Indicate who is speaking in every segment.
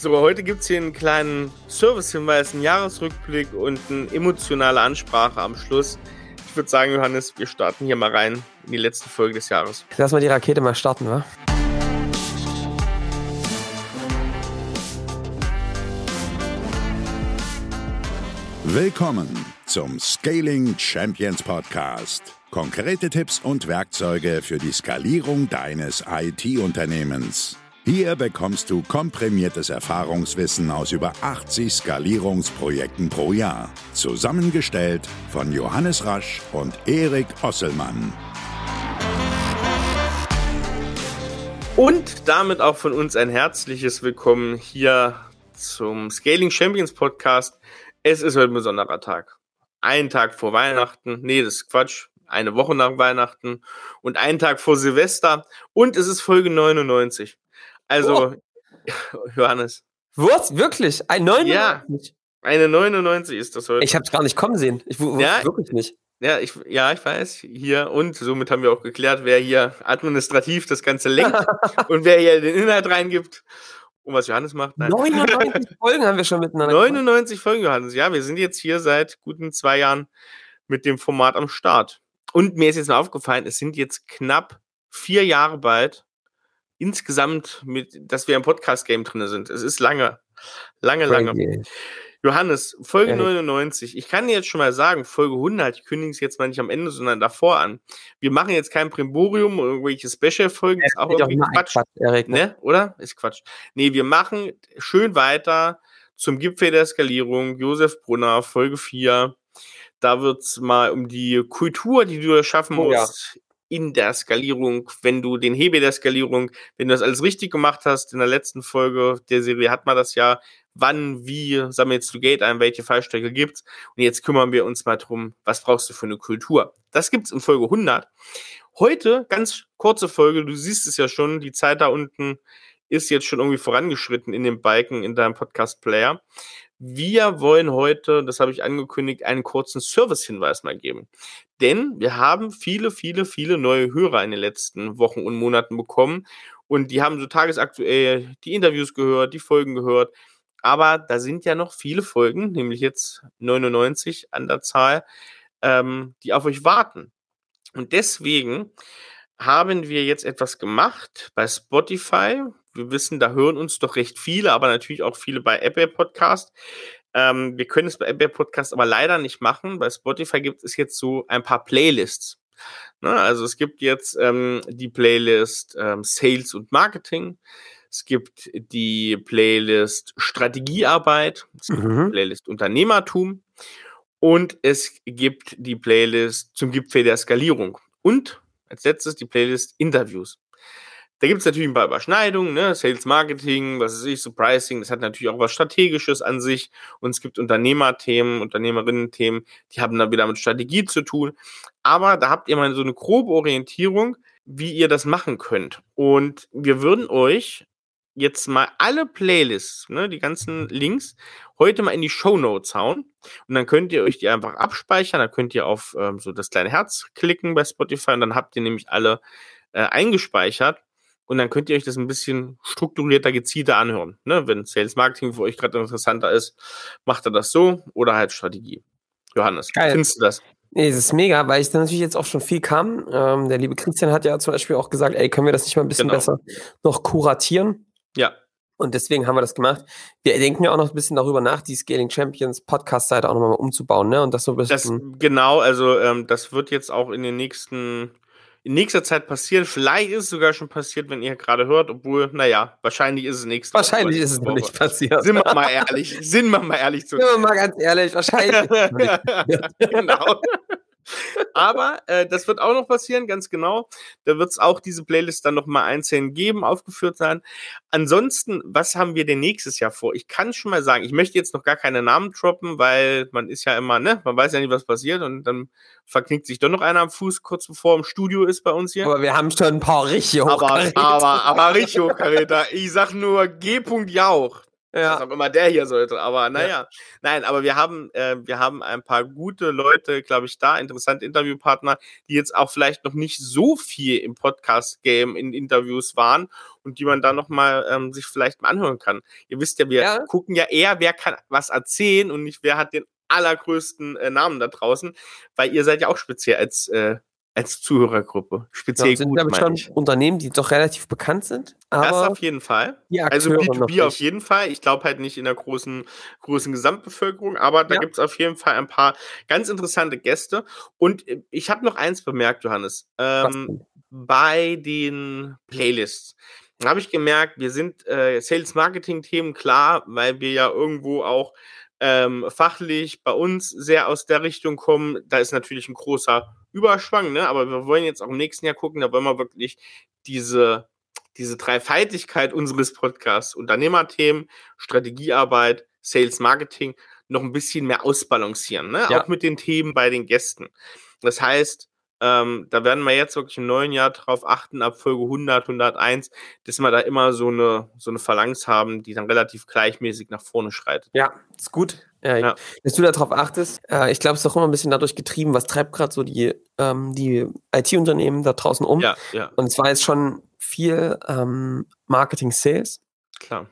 Speaker 1: So, heute gibt es hier einen kleinen Service-Hinweis, einen Jahresrückblick und eine emotionale Ansprache am Schluss. Ich würde sagen, Johannes, wir starten hier mal rein in die letzte Folge des Jahres.
Speaker 2: Lass mal die Rakete mal starten, wa?
Speaker 3: Willkommen zum Scaling Champions Podcast. Konkrete Tipps und Werkzeuge für die Skalierung deines IT-Unternehmens. Hier bekommst du komprimiertes Erfahrungswissen aus über 80 Skalierungsprojekten pro Jahr. Zusammengestellt von Johannes Rasch und Erik Osselmann.
Speaker 1: Und damit auch von uns ein herzliches Willkommen hier zum Scaling Champions Podcast. Es ist heute ein besonderer Tag. Ein Tag vor Weihnachten. Nee, das ist Quatsch. Eine Woche nach Weihnachten und einen Tag vor Silvester. Und es ist Folge 99. Also, oh. Johannes.
Speaker 2: Was? Wirklich? Ein 99?
Speaker 1: Ja, eine 99 ist das heute.
Speaker 2: Ich habe es gar nicht kommen sehen. Ich wusste ja, wirklich nicht.
Speaker 1: Ja ich, ja, ich weiß. Hier und somit haben wir auch geklärt, wer hier administrativ das Ganze lenkt und wer hier den Inhalt reingibt. Und was Johannes macht.
Speaker 2: Nein. 99 Folgen haben wir schon miteinander
Speaker 1: 99 gemacht. Folgen, Johannes. Ja, wir sind jetzt hier seit guten zwei Jahren mit dem Format am Start. Und mir ist jetzt mal aufgefallen, es sind jetzt knapp vier Jahre bald, insgesamt, mit, dass wir im Podcast-Game drin sind. Es ist lange, lange, lange. Okay. Johannes, Folge ja. 99. Ich kann dir jetzt schon mal sagen, Folge 100, ich kündige es jetzt mal nicht am Ende, sondern davor an. Wir machen jetzt kein Primborium oder irgendwelche Special-Folgen. ist auch irgendwie Quatsch. Quatsch Erik, ne? Oder? Ist Quatsch. Nee, wir machen schön weiter zum Gipfel der Skalierung. Josef Brunner, Folge 4. Da wird es mal um die Kultur, die du schaffen oh, musst, ja in der Skalierung, wenn du den Hebel der Skalierung, wenn du das alles richtig gemacht hast, in der letzten Folge der Serie hat man das ja, wann, wie sammelst du Geld ein, welche Fallstrecke gibt's und jetzt kümmern wir uns mal drum, was brauchst du für eine Kultur. Das gibt's in Folge 100. Heute, ganz kurze Folge, du siehst es ja schon, die Zeit da unten ist jetzt schon irgendwie vorangeschritten in dem Balken in deinem Podcast-Player. Wir wollen heute, das habe ich angekündigt, einen kurzen Service-Hinweis mal geben. Denn wir haben viele, viele, viele neue Hörer in den letzten Wochen und Monaten bekommen. Und die haben so tagesaktuell die Interviews gehört, die Folgen gehört. Aber da sind ja noch viele Folgen, nämlich jetzt 99 an der Zahl, ähm, die auf euch warten. Und deswegen haben wir jetzt etwas gemacht bei Spotify wir wissen, da hören uns doch recht viele, aber natürlich auch viele bei Apple Podcast. Ähm, wir können es bei Apple Podcast aber leider nicht machen. Bei Spotify gibt es jetzt so ein paar Playlists. Ne? Also es gibt jetzt ähm, die Playlist ähm, Sales und Marketing. Es gibt die Playlist Strategiearbeit, es gibt mhm. die Playlist Unternehmertum und es gibt die Playlist zum Gipfel der Skalierung und als letztes die Playlist Interviews. Da gibt es natürlich ein paar Überschneidungen, ne? Sales Marketing, was weiß ich, so Pricing, das hat natürlich auch was Strategisches an sich. Und es gibt Unternehmerthemen, Unternehmerinnen-Themen, die haben dann wieder mit Strategie zu tun. Aber da habt ihr mal so eine grobe Orientierung, wie ihr das machen könnt. Und wir würden euch jetzt mal alle Playlists, ne, die ganzen Links, heute mal in die Show Notes hauen. Und dann könnt ihr euch die einfach abspeichern. Da könnt ihr auf ähm, so das kleine Herz klicken bei Spotify und dann habt ihr nämlich alle äh, eingespeichert. Und dann könnt ihr euch das ein bisschen strukturierter, gezielter anhören. Ne? Wenn Sales Marketing für euch gerade interessanter ist, macht er das so oder halt Strategie. Johannes, Geil. findest du das?
Speaker 2: Nee, es ist mega, weil ich da natürlich jetzt auch schon viel kam. Ähm, der liebe Christian hat ja zum Beispiel auch gesagt, ey, können wir das nicht mal ein bisschen genau. besser noch kuratieren?
Speaker 1: Ja.
Speaker 2: Und deswegen haben wir das gemacht. Wir denken ja auch noch ein bisschen darüber nach, die Scaling Champions Podcast-Seite auch nochmal umzubauen, ne? Und das so ein
Speaker 1: bisschen. Das, genau, also ähm, das wird jetzt auch in den nächsten in nächster Zeit passieren. Vielleicht ist es sogar schon passiert, wenn ihr gerade hört, obwohl, naja, wahrscheinlich ist es nächste
Speaker 2: Wahrscheinlich Woche, ist es noch nicht passiert.
Speaker 1: Sind wir mal ehrlich. Sind wir mal ehrlich
Speaker 2: zu. Sind wir mal ganz ehrlich, wahrscheinlich.
Speaker 1: genau. Aber äh, das wird auch noch passieren, ganz genau. Da wird es auch diese Playlist dann nochmal einzeln geben, aufgeführt sein. Ansonsten, was haben wir denn nächstes Jahr vor? Ich kann schon mal sagen, ich möchte jetzt noch gar keine Namen droppen, weil man ist ja immer, ne, man weiß ja nicht, was passiert und dann verknickt sich doch noch einer am Fuß, kurz bevor im Studio ist bei uns hier.
Speaker 2: Aber wir haben schon ein paar richtig
Speaker 1: Aber, aber, aber richtig Hochkaräter. Ich sag nur G. Jauch. Ja. Was auch immer der hier sollte. Aber naja, ja. nein, aber wir haben, äh, wir haben ein paar gute Leute, glaube ich, da, interessante Interviewpartner, die jetzt auch vielleicht noch nicht so viel im Podcast-Game in Interviews waren und die man da nochmal ähm, sich vielleicht mal anhören kann. Ihr wisst ja, wir ja. gucken ja eher, wer kann was erzählen und nicht, wer hat den allergrößten äh, Namen da draußen, weil ihr seid ja auch speziell als äh, als Zuhörergruppe. Speziell ja,
Speaker 2: sind, gut, ich, schon Unternehmen, die doch relativ bekannt sind.
Speaker 1: das auf jeden Fall. Also B2B auf jeden Fall. Ich glaube halt nicht in der großen, großen Gesamtbevölkerung, aber da ja. gibt es auf jeden Fall ein paar ganz interessante Gäste. Und äh, ich habe noch eins bemerkt, Johannes. Ähm, bei den Playlists habe ich gemerkt, wir sind äh, Sales-Marketing-Themen klar, weil wir ja irgendwo auch ähm, fachlich bei uns sehr aus der Richtung kommen. Da ist natürlich ein großer Überschwang, ne? Aber wir wollen jetzt auch im nächsten Jahr gucken, da wollen wir wirklich diese, diese Dreifaltigkeit unseres Podcasts, Unternehmerthemen, Strategiearbeit, Sales Marketing, noch ein bisschen mehr ausbalancieren, ne? Ja. Auch mit den Themen bei den Gästen. Das heißt, ähm, da werden wir jetzt wirklich im neuen Jahr darauf achten, ab Folge 100, 101, dass wir da immer so eine, so eine Phalanx haben, die dann relativ gleichmäßig nach vorne schreitet.
Speaker 2: Ja, ist gut. Ja, ja. Dass du darauf achtest, äh, ich glaube, es ist auch immer ein bisschen dadurch getrieben, was treibt gerade so die, ähm, die IT-Unternehmen da draußen um. Ja, ja. Und es war jetzt schon viel ähm, Marketing, Sales.
Speaker 1: Klar.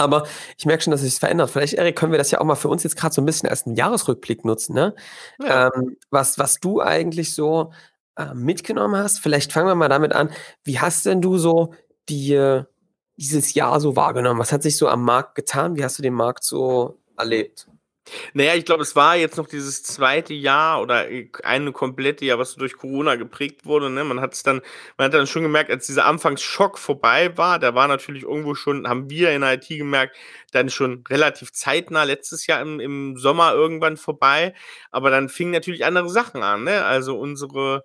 Speaker 2: Aber ich merke schon, dass es sich verändert. Vielleicht, Erik, können wir das ja auch mal für uns jetzt gerade so ein bisschen als einen Jahresrückblick nutzen. Ne? Ja. Ähm, was, was du eigentlich so äh, mitgenommen hast. Vielleicht fangen wir mal damit an. Wie hast denn du so die, dieses Jahr so wahrgenommen? Was hat sich so am Markt getan? Wie hast du den Markt so erlebt?
Speaker 1: Naja, ich glaube, es war jetzt noch dieses zweite Jahr oder eine komplette Jahr, was durch Corona geprägt wurde. Ne? Man hat es dann, man hat dann schon gemerkt, als dieser Anfangsschock vorbei war, der war natürlich irgendwo schon, haben wir in der IT gemerkt, dann schon relativ zeitnah letztes Jahr im, im Sommer irgendwann vorbei. Aber dann fingen natürlich andere Sachen an. Ne? Also unsere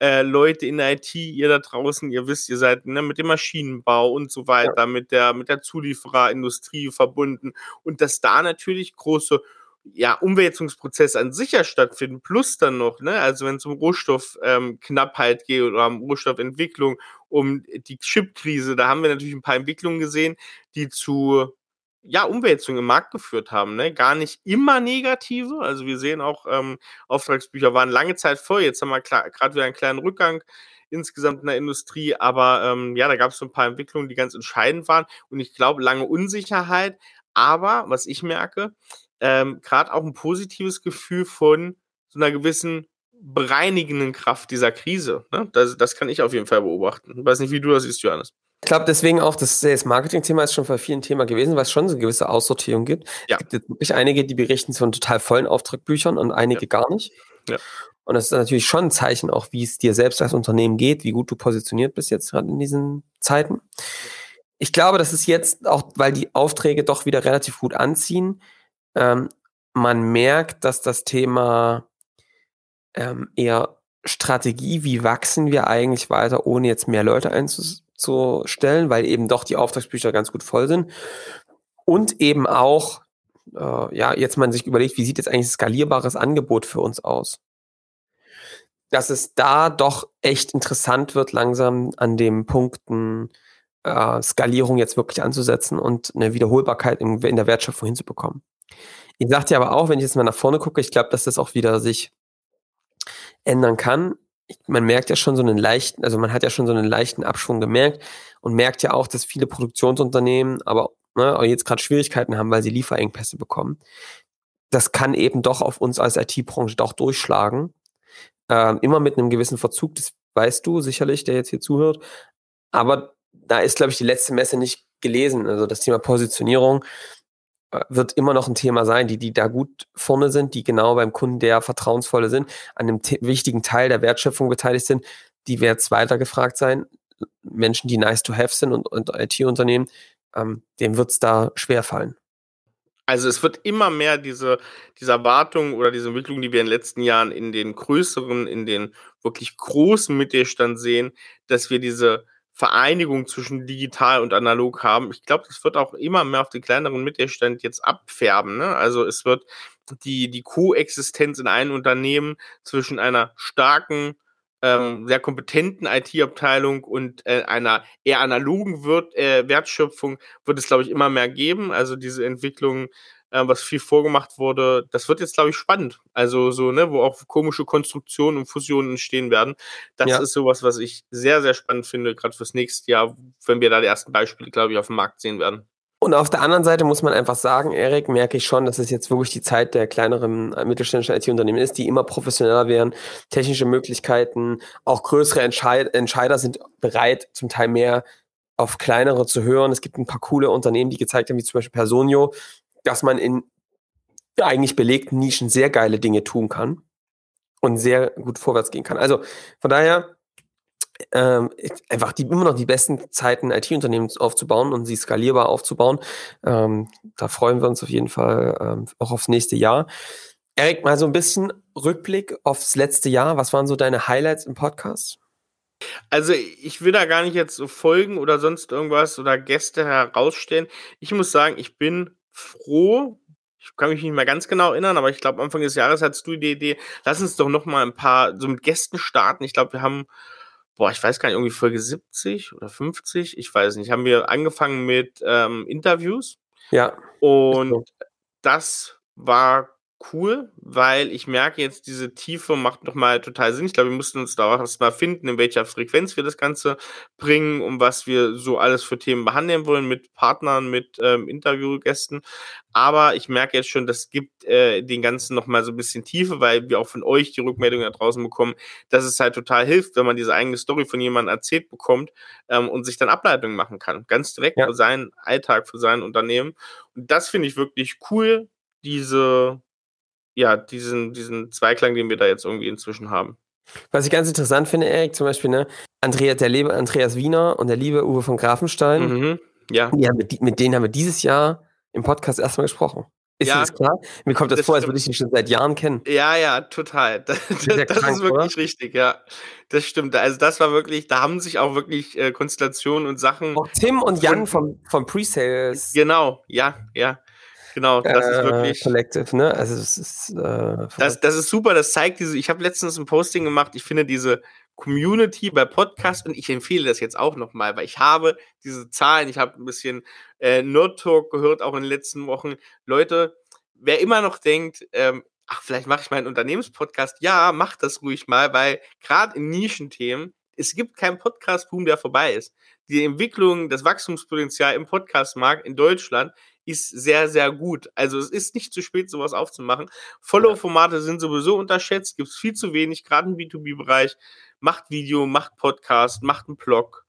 Speaker 1: äh, Leute in der IT, ihr da draußen, ihr wisst, ihr seid ne, mit dem Maschinenbau und so weiter, ja. mit der mit der Zuliefererindustrie verbunden und dass da natürlich große ja, Umwälzungsprozesse an sich ja stattfinden, plus dann noch, ne, also wenn es um Rohstoffknappheit ähm, geht oder um Rohstoffentwicklung, um die Chipkrise, da haben wir natürlich ein paar Entwicklungen gesehen, die zu ja, Umwälzungen im Markt geführt haben, ne? Gar nicht immer negative. Also wir sehen auch, ähm, Auftragsbücher waren lange Zeit voll. Jetzt haben wir gerade wieder einen kleinen Rückgang insgesamt in der Industrie, aber ähm, ja, da gab es so ein paar Entwicklungen, die ganz entscheidend waren. Und ich glaube, lange Unsicherheit. Aber was ich merke, ähm, gerade auch ein positives Gefühl von so einer gewissen bereinigenden Kraft dieser Krise. Ne? Das, das kann ich auf jeden Fall beobachten. Ich weiß nicht, wie du das siehst, Johannes.
Speaker 2: Ich glaube, deswegen auch das Sales-Marketing-Thema ist schon bei vielen Thema gewesen, weil es schon so eine gewisse Aussortierung gibt. Ja. Es gibt jetzt wirklich einige, die berichten von total vollen Auftragbüchern und einige ja. gar nicht. Ja. Und das ist natürlich schon ein Zeichen auch, wie es dir selbst als Unternehmen geht, wie gut du positioniert bist jetzt gerade in diesen Zeiten. Ich glaube, das ist jetzt auch, weil die Aufträge doch wieder relativ gut anziehen, ähm, man merkt, dass das Thema ähm, eher Strategie, wie wachsen wir eigentlich weiter, ohne jetzt mehr Leute einzustellen, weil eben doch die Auftragsbücher ganz gut voll sind. Und eben auch, äh, ja, jetzt man sich überlegt, wie sieht jetzt eigentlich skalierbares Angebot für uns aus? Dass es da doch echt interessant wird, langsam an den Punkten äh, Skalierung jetzt wirklich anzusetzen und eine Wiederholbarkeit in, in der Wertschöpfung hinzubekommen. Ich sagte ja aber auch, wenn ich jetzt mal nach vorne gucke, ich glaube, dass das auch wieder sich ändern kann. Man merkt ja schon so einen leichten, also man hat ja schon so einen leichten Abschwung gemerkt und merkt ja auch, dass viele Produktionsunternehmen aber ne, jetzt gerade Schwierigkeiten haben, weil sie Lieferengpässe bekommen. Das kann eben doch auf uns als IT-Branche doch durchschlagen. Ähm, immer mit einem gewissen Verzug, das weißt du sicherlich, der jetzt hier zuhört. Aber da ist, glaube ich, die letzte Messe nicht gelesen. Also das Thema Positionierung wird immer noch ein Thema sein, die, die da gut vorne sind, die genau beim Kunden der vertrauensvolle sind, an einem wichtigen Teil der Wertschöpfung beteiligt sind, die jetzt weiter gefragt sein. Menschen, die nice to have sind und, und IT-Unternehmen, ähm, dem wird es da schwer fallen.
Speaker 1: Also es wird immer mehr diese, diese Erwartung oder diese Entwicklung, die wir in den letzten Jahren in den größeren, in den wirklich großen Mittelstand sehen, dass wir diese Vereinigung zwischen digital und analog haben. Ich glaube, das wird auch immer mehr auf den kleineren Mittelstand jetzt abfärben. Ne? Also es wird die, die Koexistenz in einem Unternehmen zwischen einer starken ähm, sehr kompetenten IT-Abteilung und äh, einer eher analogen Wirt, äh, Wertschöpfung wird es, glaube ich, immer mehr geben. Also diese Entwicklung, äh, was viel vorgemacht wurde, das wird jetzt, glaube ich, spannend. Also so, ne, wo auch komische Konstruktionen und Fusionen entstehen werden. Das ja. ist sowas, was ich sehr, sehr spannend finde, gerade fürs nächste Jahr, wenn wir da die ersten Beispiele, glaube ich, auf dem Markt sehen werden.
Speaker 2: Und auf der anderen Seite muss man einfach sagen, Erik, merke ich schon, dass es jetzt wirklich die Zeit der kleineren äh, mittelständischen IT-Unternehmen ist, die immer professioneller werden, technische Möglichkeiten, auch größere Entscheid Entscheider sind bereit, zum Teil mehr auf kleinere zu hören. Es gibt ein paar coole Unternehmen, die gezeigt haben, wie zum Beispiel Personio, dass man in eigentlich belegten Nischen sehr geile Dinge tun kann und sehr gut vorwärts gehen kann. Also von daher, ähm, einfach die, immer noch die besten Zeiten, IT-Unternehmen aufzubauen und sie skalierbar aufzubauen. Ähm, da freuen wir uns auf jeden Fall ähm, auch aufs nächste Jahr. Erik, mal so ein bisschen Rückblick aufs letzte Jahr. Was waren so deine Highlights im Podcast?
Speaker 1: Also ich will da gar nicht jetzt so Folgen oder sonst irgendwas oder Gäste herausstellen. Ich muss sagen, ich bin froh, ich kann mich nicht mehr ganz genau erinnern, aber ich glaube, Anfang des Jahres hattest du die Idee, lass uns doch noch mal ein paar so mit Gästen starten. Ich glaube, wir haben boah, ich weiß gar nicht, irgendwie Folge 70 oder 50, ich weiß nicht, haben wir angefangen mit ähm, Interviews.
Speaker 2: Ja.
Speaker 1: Und das war cool, weil ich merke jetzt, diese Tiefe macht nochmal total Sinn. Ich glaube, wir mussten uns da auch erstmal finden, in welcher Frequenz wir das Ganze bringen und was wir so alles für Themen behandeln wollen mit Partnern, mit ähm, Interviewgästen. Aber ich merke jetzt schon, das gibt äh, den Ganzen nochmal so ein bisschen Tiefe, weil wir auch von euch die Rückmeldung da draußen bekommen, dass es halt total hilft, wenn man diese eigene Story von jemandem erzählt bekommt ähm, und sich dann Ableitungen machen kann. Ganz direkt ja. für seinen Alltag, für sein Unternehmen. Und das finde ich wirklich cool, diese ja, diesen, diesen Zweiklang, den wir da jetzt irgendwie inzwischen haben.
Speaker 2: Was ich ganz interessant finde, Erik, zum Beispiel, ne, Andreas, der liebe Andreas Wiener und der liebe Uwe von Grafenstein,
Speaker 1: mhm, ja.
Speaker 2: Die haben, mit denen haben wir dieses Jahr im Podcast erstmal gesprochen. Ist ja, das klar? Mir kommt das, das vor, als würde ich ihn schon seit Jahren kennen.
Speaker 1: Ja, ja, total. Das, das, das krank, ist wirklich oder? richtig, ja. Das stimmt. Also das war wirklich, da haben sich auch wirklich äh, Konstellationen und Sachen. Auch
Speaker 2: Tim und Jan vom, vom Pre-Sales.
Speaker 1: Genau, ja, ja. Genau, das äh, ist wirklich.
Speaker 2: Collective, ne? Also es ist. Äh,
Speaker 1: das, das ist super, das zeigt diese. Ich habe letztens ein Posting gemacht, ich finde diese Community bei Podcasts und ich empfehle das jetzt auch nochmal, weil ich habe diese Zahlen, ich habe ein bisschen äh, Nerd Talk gehört, auch in den letzten Wochen. Leute, wer immer noch denkt, ähm, ach, vielleicht mache ich meinen Unternehmenspodcast, ja, macht das ruhig mal, weil gerade in Nischenthemen, es gibt keinen Podcast-Boom, der vorbei ist. Die Entwicklung, das Wachstumspotenzial im Podcastmarkt in Deutschland ist sehr, sehr gut. Also es ist nicht zu spät, sowas aufzumachen. Follow-Formate sind sowieso unterschätzt, gibt es viel zu wenig, gerade im B2B-Bereich. Macht Video, macht Podcast, macht einen Blog,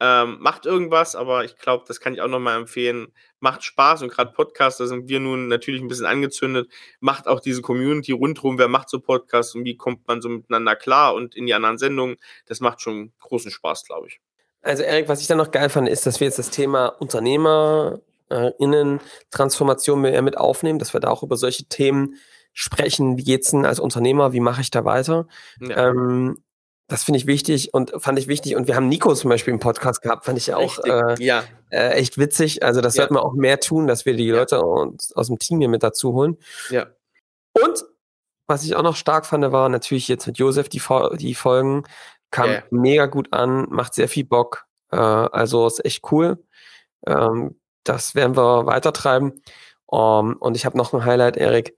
Speaker 1: ähm, macht irgendwas, aber ich glaube, das kann ich auch nochmal empfehlen. Macht Spaß und gerade Podcast, da sind wir nun natürlich ein bisschen angezündet. Macht auch diese Community rundherum, wer macht so Podcasts und wie kommt man so miteinander klar und in die anderen Sendungen. Das macht schon großen Spaß, glaube ich.
Speaker 2: Also Erik, was ich dann noch geil fand, ist, dass wir jetzt das Thema Unternehmer äh, Innentransformation mehr mit aufnehmen, dass wir da auch über solche Themen sprechen. Wie geht's denn als Unternehmer? Wie mache ich da weiter? Ja. Ähm, das finde ich wichtig und fand ich wichtig. Und wir haben Nico zum Beispiel im Podcast gehabt, fand ich ja auch äh,
Speaker 1: ja.
Speaker 2: äh, echt witzig. Also das ja. sollten wir auch mehr tun, dass wir die ja. Leute aus, aus dem Team hier mit dazu holen.
Speaker 1: Ja.
Speaker 2: Und was ich auch noch stark fand, war natürlich jetzt mit Josef die, die Folgen. Kam yeah. mega gut an, macht sehr viel Bock. Äh, also ist echt cool. Ähm, das werden wir weitertreiben. Um, ähm, und ich habe noch ein Highlight, Erik.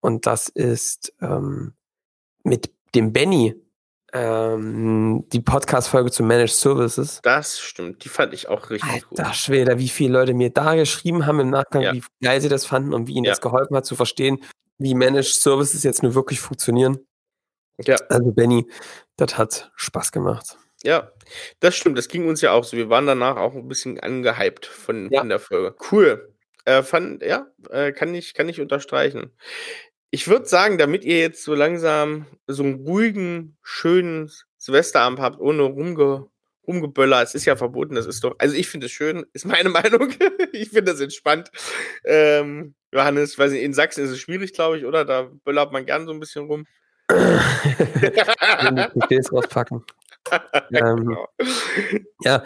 Speaker 2: Und das ist ähm, mit dem Benny ähm, die Podcast-Folge zu Managed Services.
Speaker 1: Das stimmt, die fand ich auch richtig
Speaker 2: Alter, gut. Schwede, wie viele Leute mir da geschrieben haben im Nachgang, ja. wie geil sie das fanden und wie ihnen ja. das geholfen hat zu verstehen, wie Managed Services jetzt nur wirklich funktionieren.
Speaker 1: Ja.
Speaker 2: Also Benny, das hat Spaß gemacht.
Speaker 1: Ja, das stimmt. Das ging uns ja auch so. Wir waren danach auch ein bisschen angehypt von, ja. von der Folge. Cool. Äh, fand, ja, äh, kann, ich, kann ich unterstreichen. Ich würde sagen, damit ihr jetzt so langsam so einen ruhigen, schönen Silvesterabend habt, ohne rumge, rumgeböller, es ist ja verboten, das ist doch, also ich finde es schön, ist meine Meinung. ich finde das entspannt. Ähm, Johannes, weiß nicht, in Sachsen ist es schwierig, glaube ich, oder? Da böllert man gern so ein bisschen rum.
Speaker 2: PCs rauspacken. ähm, genau. Ja,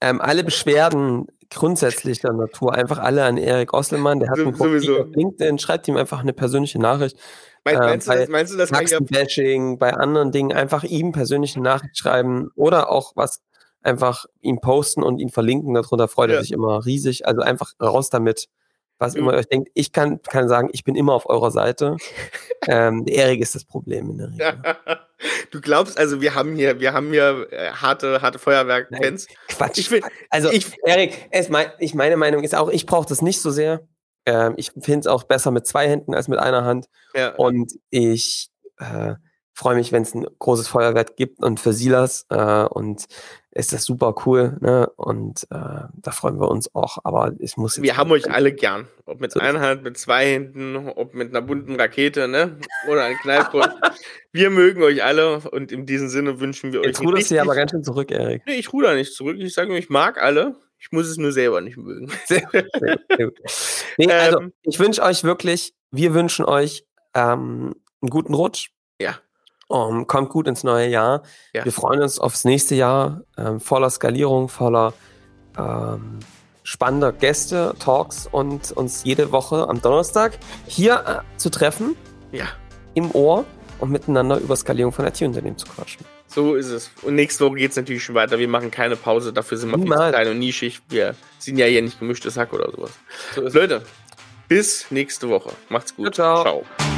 Speaker 2: ähm, alle Beschwerden grundsätzlicher Natur einfach alle an Erik Osselmann. Der hat so, ein Profil auf LinkedIn. Schreibt ihm einfach eine persönliche Nachricht. Meinst, äh, du, das, meinst du das? Bashing, bei anderen Dingen einfach ihm persönlich eine Nachricht schreiben oder auch was einfach ihm posten und ihn verlinken. Darunter freut ja. er sich immer riesig. Also einfach raus damit, was mhm. immer ihr euch denkt. Ich kann, kann sagen, ich bin immer auf eurer Seite. ähm, Erik ist das Problem in der Regel.
Speaker 1: Du glaubst also, wir haben hier, wir haben hier äh, harte, harte Feuerwerk-Fans.
Speaker 2: Quatsch. Ich will, also, ich, Erik, es mein, ich, meine Meinung ist auch, ich brauche das nicht so sehr. Ähm, ich finde es auch besser mit zwei Händen als mit einer Hand. Ja. Und ich äh, freue mich, wenn es ein großes Feuerwerk gibt und für Silas. Äh, und ist das super cool. Ne? Und äh, da freuen wir uns auch. Aber ich muss.
Speaker 1: Wir haben euch alle gern. Ob mit so einer Hand, mit zwei Händen, ob mit einer bunten Rakete, ne? Oder einem Knallpult. wir mögen euch alle und in diesem Sinne wünschen wir
Speaker 2: Jetzt euch. Jetzt ruderst du aber ganz schön zurück, Erik.
Speaker 1: Nee, ich ruder nicht zurück. Ich sage nur, ich mag alle. Ich muss es nur selber nicht mögen. Sehr,
Speaker 2: sehr gut. Nee, also, ähm, ich wünsche euch wirklich, wir wünschen euch ähm, einen guten Rutsch.
Speaker 1: Ja.
Speaker 2: Um, kommt gut ins neue Jahr. Ja. Wir freuen uns aufs nächste Jahr ähm, voller Skalierung, voller ähm, spannender Gäste, Talks und uns jede Woche am Donnerstag hier äh, zu treffen.
Speaker 1: Ja.
Speaker 2: Im Ohr und miteinander über Skalierung von IT-Unternehmen zu quatschen.
Speaker 1: So ist es. Und nächste Woche geht es natürlich schon weiter. Wir machen keine Pause. Dafür sind wir viel zu klein und nischig. Wir sind ja hier nicht gemischtes Hack oder sowas. So Leute, bis nächste Woche. Macht's gut.
Speaker 2: Ciao. ciao.